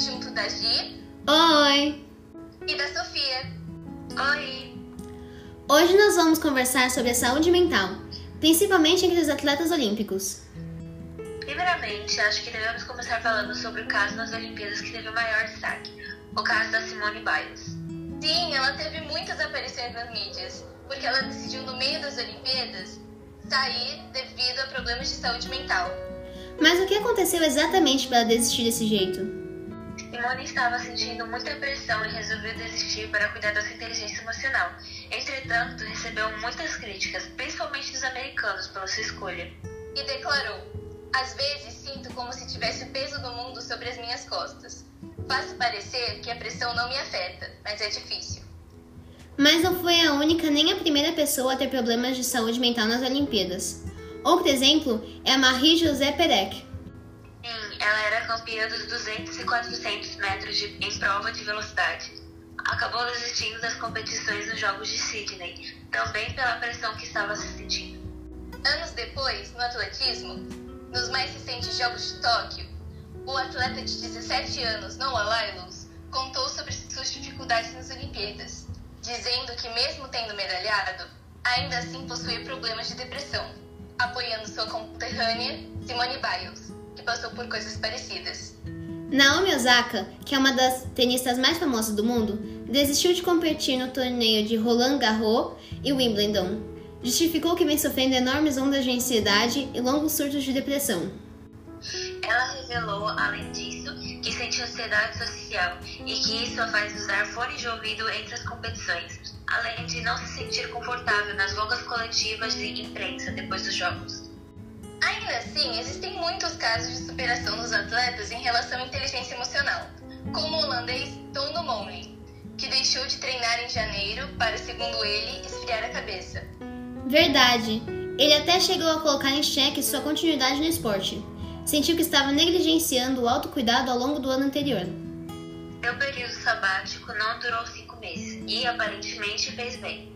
junto da Gi Oi! e da Sofia. Oi! Hoje nós vamos conversar sobre a saúde mental, principalmente entre os atletas olímpicos. Primeiramente, acho que devemos começar falando sobre o caso nas Olimpíadas que teve o maior destaque, o caso da Simone Biles. Sim, ela teve muitas aparições nas mídias, porque ela decidiu no meio das Olimpíadas sair devido a problemas de saúde mental. Mas o que aconteceu exatamente para desistir desse jeito? Simone estava sentindo muita pressão e resolveu desistir para cuidar da sua inteligência emocional. Entretanto, recebeu muitas críticas, principalmente dos americanos, pela sua escolha. E declarou: Às vezes sinto como se tivesse o peso do mundo sobre as minhas costas. Faz parecer que a pressão não me afeta, mas é difícil. Mas não foi a única nem a primeira pessoa a ter problemas de saúde mental nas Olimpíadas. Outro exemplo é a Marie-José Perec. Sim, ela era campeã dos 200 e 400 metros de, em prova de velocidade. Acabou desistindo das competições nos Jogos de Sydney, também pela pressão que estava se sentindo. Anos depois, no atletismo, nos mais recentes Jogos de Tóquio, o atleta de 17 anos, Noah Lyles, contou sobre suas dificuldades nas Olimpíadas, dizendo que mesmo tendo medalhado, ainda assim possuía problemas de depressão, apoiando sua conterrânea Simone Biles, que passou por coisas parecidas. Naomi Osaka, que é uma das tenistas mais famosas do mundo, desistiu de competir no torneio de Roland Garros e Wimbledon. Justificou que vem sofrendo enormes ondas de ansiedade e longos surtos de depressão. Ela revelou, além disso, que sente ansiedade social e que isso a faz usar fone de ouvido entre as competições, além de não se sentir confortável nas longas coletivas de imprensa depois dos jogos. Ainda assim, existem muitos casos de superação dos atletas em relação à inteligência emocional, como o holandês Tom Dumoulin, que deixou de treinar em janeiro para, segundo ele, esfriar a cabeça. Verdade. Ele até chegou a colocar em xeque sua continuidade no esporte. Sentiu que estava negligenciando o autocuidado ao longo do ano anterior. Seu período sabático não durou cinco meses e aparentemente fez bem.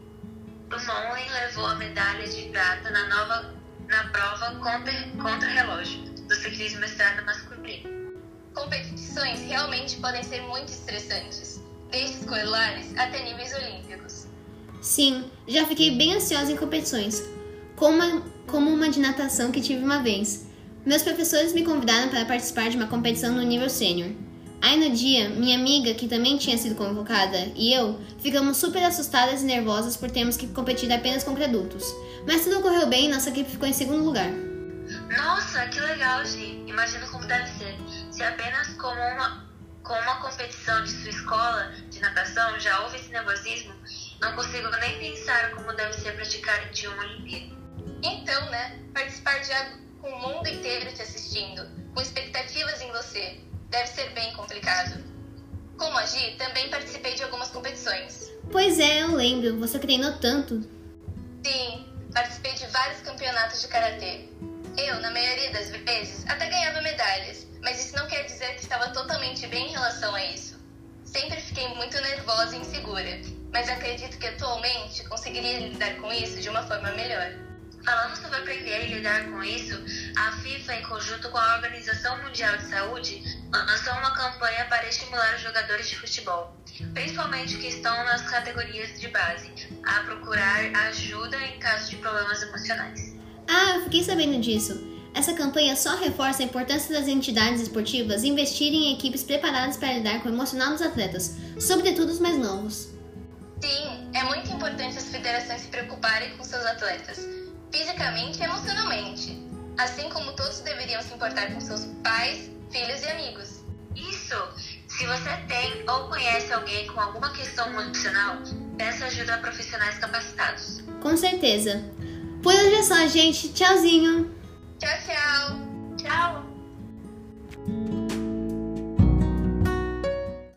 Dumoulin levou a medalha de prata na, nova, na prova contra, contra relógio do ciclismo estrada masculino. Competições realmente podem ser muito estressantes, desde escolares até níveis olímpicos. Sim, já fiquei bem ansiosa em competições, como uma, como uma de natação que tive uma vez. Meus professores me convidaram para participar de uma competição no nível sênior. Aí no dia, minha amiga, que também tinha sido convocada, e eu ficamos super assustadas e nervosas por termos que competir apenas contra adultos. Mas tudo ocorreu bem e nossa equipe ficou em segundo lugar. Nossa, que legal, Gi! Imagino como deve ser. Se apenas como uma, com uma competição de sua escola de natação já houve esse nervosismo, não consigo nem pensar como deve ser praticar de uma Olimpíada. Então, né, participar de com o mundo inteiro te assistindo, com expectativas em você, deve ser bem complicado. Como a Gi, também participei de algumas competições. Pois é, eu lembro, você treinou tanto. Sim, participei de vários campeonatos de karatê. Eu, na maioria das vezes, até ganhava medalhas, mas isso não quer dizer que estava totalmente bem em relação a isso. Sempre fiquei muito nervosa e insegura, mas acredito que atualmente conseguiria lidar com isso de uma forma melhor. E lidar com isso, a FIFA, em conjunto com a Organização Mundial de Saúde, lançou uma campanha para estimular os jogadores de futebol, principalmente que estão nas categorias de base, a procurar ajuda em caso de problemas emocionais. Ah, eu fiquei sabendo disso. Essa campanha só reforça a importância das entidades esportivas investirem em equipes preparadas para lidar com o emocional dos atletas, sobretudo os mais novos. Sim, é muito importante as federações se preocuparem com seus atletas, fisicamente e emocionalmente, assim como todos deveriam se importar com seus pais, filhos e amigos. Isso! Se você tem ou conhece alguém com alguma questão emocional, peça ajuda a profissionais capacitados. Com certeza. Por hoje é só, gente. Tchauzinho! Tchau, tchau! Tchau!